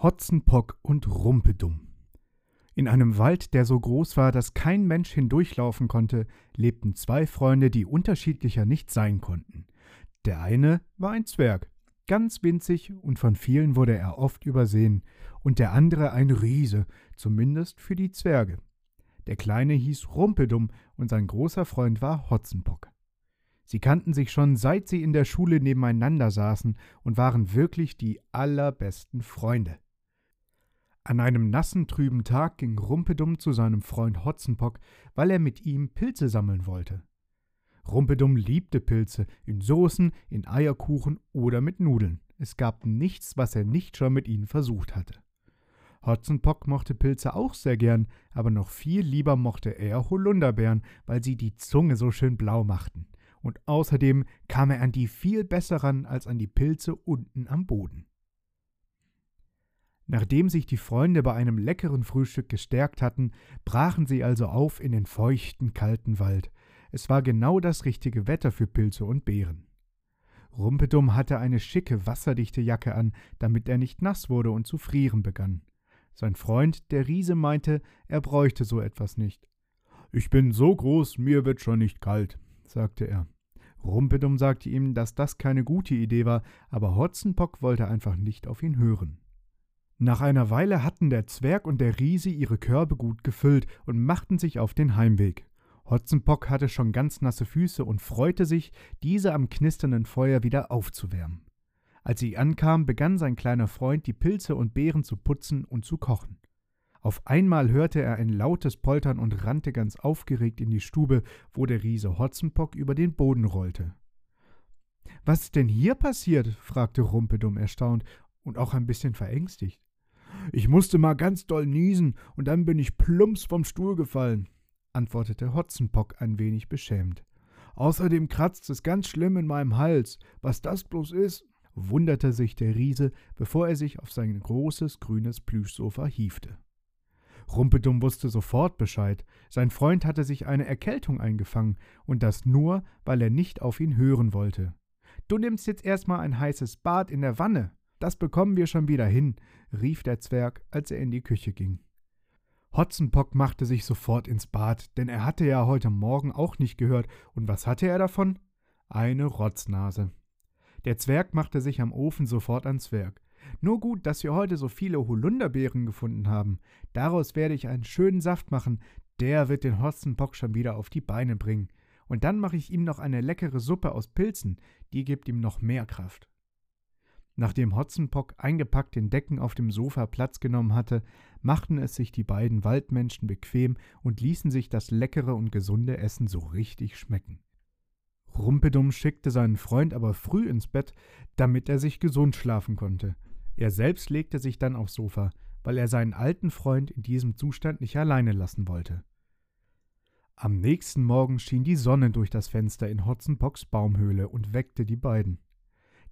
Hotzenpock und Rumpedumm. In einem Wald, der so groß war, dass kein Mensch hindurchlaufen konnte, lebten zwei Freunde, die unterschiedlicher nicht sein konnten. Der eine war ein Zwerg, ganz winzig und von vielen wurde er oft übersehen, und der andere ein Riese, zumindest für die Zwerge. Der kleine hieß Rumpedumm und sein großer Freund war Hotzenpock. Sie kannten sich schon, seit sie in der Schule nebeneinander saßen und waren wirklich die allerbesten Freunde. An einem nassen, trüben Tag ging Rumpedumm zu seinem Freund Hotzenpock, weil er mit ihm Pilze sammeln wollte. Rumpedumm liebte Pilze, in Soßen, in Eierkuchen oder mit Nudeln. Es gab nichts, was er nicht schon mit ihnen versucht hatte. Hotzenpock mochte Pilze auch sehr gern, aber noch viel lieber mochte er Holunderbeeren, weil sie die Zunge so schön blau machten. Und außerdem kam er an die viel besser ran als an die Pilze unten am Boden. Nachdem sich die Freunde bei einem leckeren Frühstück gestärkt hatten, brachen sie also auf in den feuchten, kalten Wald. Es war genau das richtige Wetter für Pilze und Beeren. Rumpedumm hatte eine schicke, wasserdichte Jacke an, damit er nicht nass wurde und zu frieren begann. Sein Freund, der Riese, meinte, er bräuchte so etwas nicht. Ich bin so groß, mir wird schon nicht kalt, sagte er. Rumpedumm sagte ihm, dass das keine gute Idee war, aber Hotzenpock wollte einfach nicht auf ihn hören. Nach einer Weile hatten der Zwerg und der Riese ihre Körbe gut gefüllt und machten sich auf den Heimweg. Hotzenpock hatte schon ganz nasse Füße und freute sich, diese am knisternden Feuer wieder aufzuwärmen. Als sie ankam, begann sein kleiner Freund, die Pilze und Beeren zu putzen und zu kochen. Auf einmal hörte er ein lautes Poltern und rannte ganz aufgeregt in die Stube, wo der Riese Hotzenpock über den Boden rollte. Was ist denn hier passiert? fragte Rumpedumm erstaunt und auch ein bisschen verängstigt. Ich musste mal ganz doll niesen und dann bin ich plumps vom Stuhl gefallen, antwortete Hotzenpock ein wenig beschämt. Außerdem kratzt es ganz schlimm in meinem Hals. Was das bloß ist, wunderte sich der Riese, bevor er sich auf sein großes grünes Plüschsofa hiefte. Rumpedumm wusste sofort Bescheid. Sein Freund hatte sich eine Erkältung eingefangen, und das nur, weil er nicht auf ihn hören wollte. Du nimmst jetzt erstmal ein heißes Bad in der Wanne, das bekommen wir schon wieder hin, rief der Zwerg, als er in die Küche ging. Hotzenpock machte sich sofort ins Bad, denn er hatte ja heute Morgen auch nicht gehört, und was hatte er davon? Eine Rotznase. Der Zwerg machte sich am Ofen sofort ans Werk. Nur gut, dass wir heute so viele Holunderbeeren gefunden haben. Daraus werde ich einen schönen Saft machen, der wird den Hotzenpock schon wieder auf die Beine bringen. Und dann mache ich ihm noch eine leckere Suppe aus Pilzen, die gibt ihm noch mehr Kraft. Nachdem Hotzenpock eingepackt den Decken auf dem Sofa Platz genommen hatte, machten es sich die beiden Waldmenschen bequem und ließen sich das leckere und gesunde Essen so richtig schmecken. Rumpedumm schickte seinen Freund aber früh ins Bett, damit er sich gesund schlafen konnte. Er selbst legte sich dann aufs Sofa, weil er seinen alten Freund in diesem Zustand nicht alleine lassen wollte. Am nächsten Morgen schien die Sonne durch das Fenster in Hotzenpocks Baumhöhle und weckte die beiden.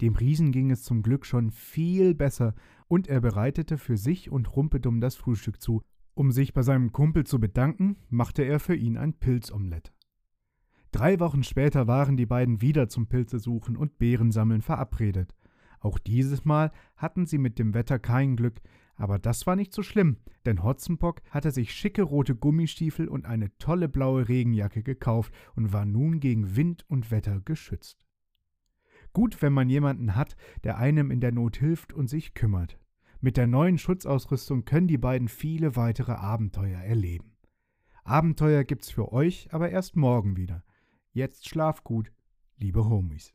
Dem Riesen ging es zum Glück schon viel besser, und er bereitete für sich und Rumpedumm das Frühstück zu. Um sich bei seinem Kumpel zu bedanken, machte er für ihn ein Pilzomelett. Drei Wochen später waren die beiden wieder zum Pilzesuchen und Beerensammeln verabredet. Auch dieses Mal hatten sie mit dem Wetter kein Glück, aber das war nicht so schlimm, denn Hotzenpock hatte sich schicke rote Gummistiefel und eine tolle blaue Regenjacke gekauft und war nun gegen Wind und Wetter geschützt. Gut, wenn man jemanden hat, der einem in der Not hilft und sich kümmert. Mit der neuen Schutzausrüstung können die beiden viele weitere Abenteuer erleben. Abenteuer gibt's für euch aber erst morgen wieder. Jetzt schlaf gut, liebe Homies.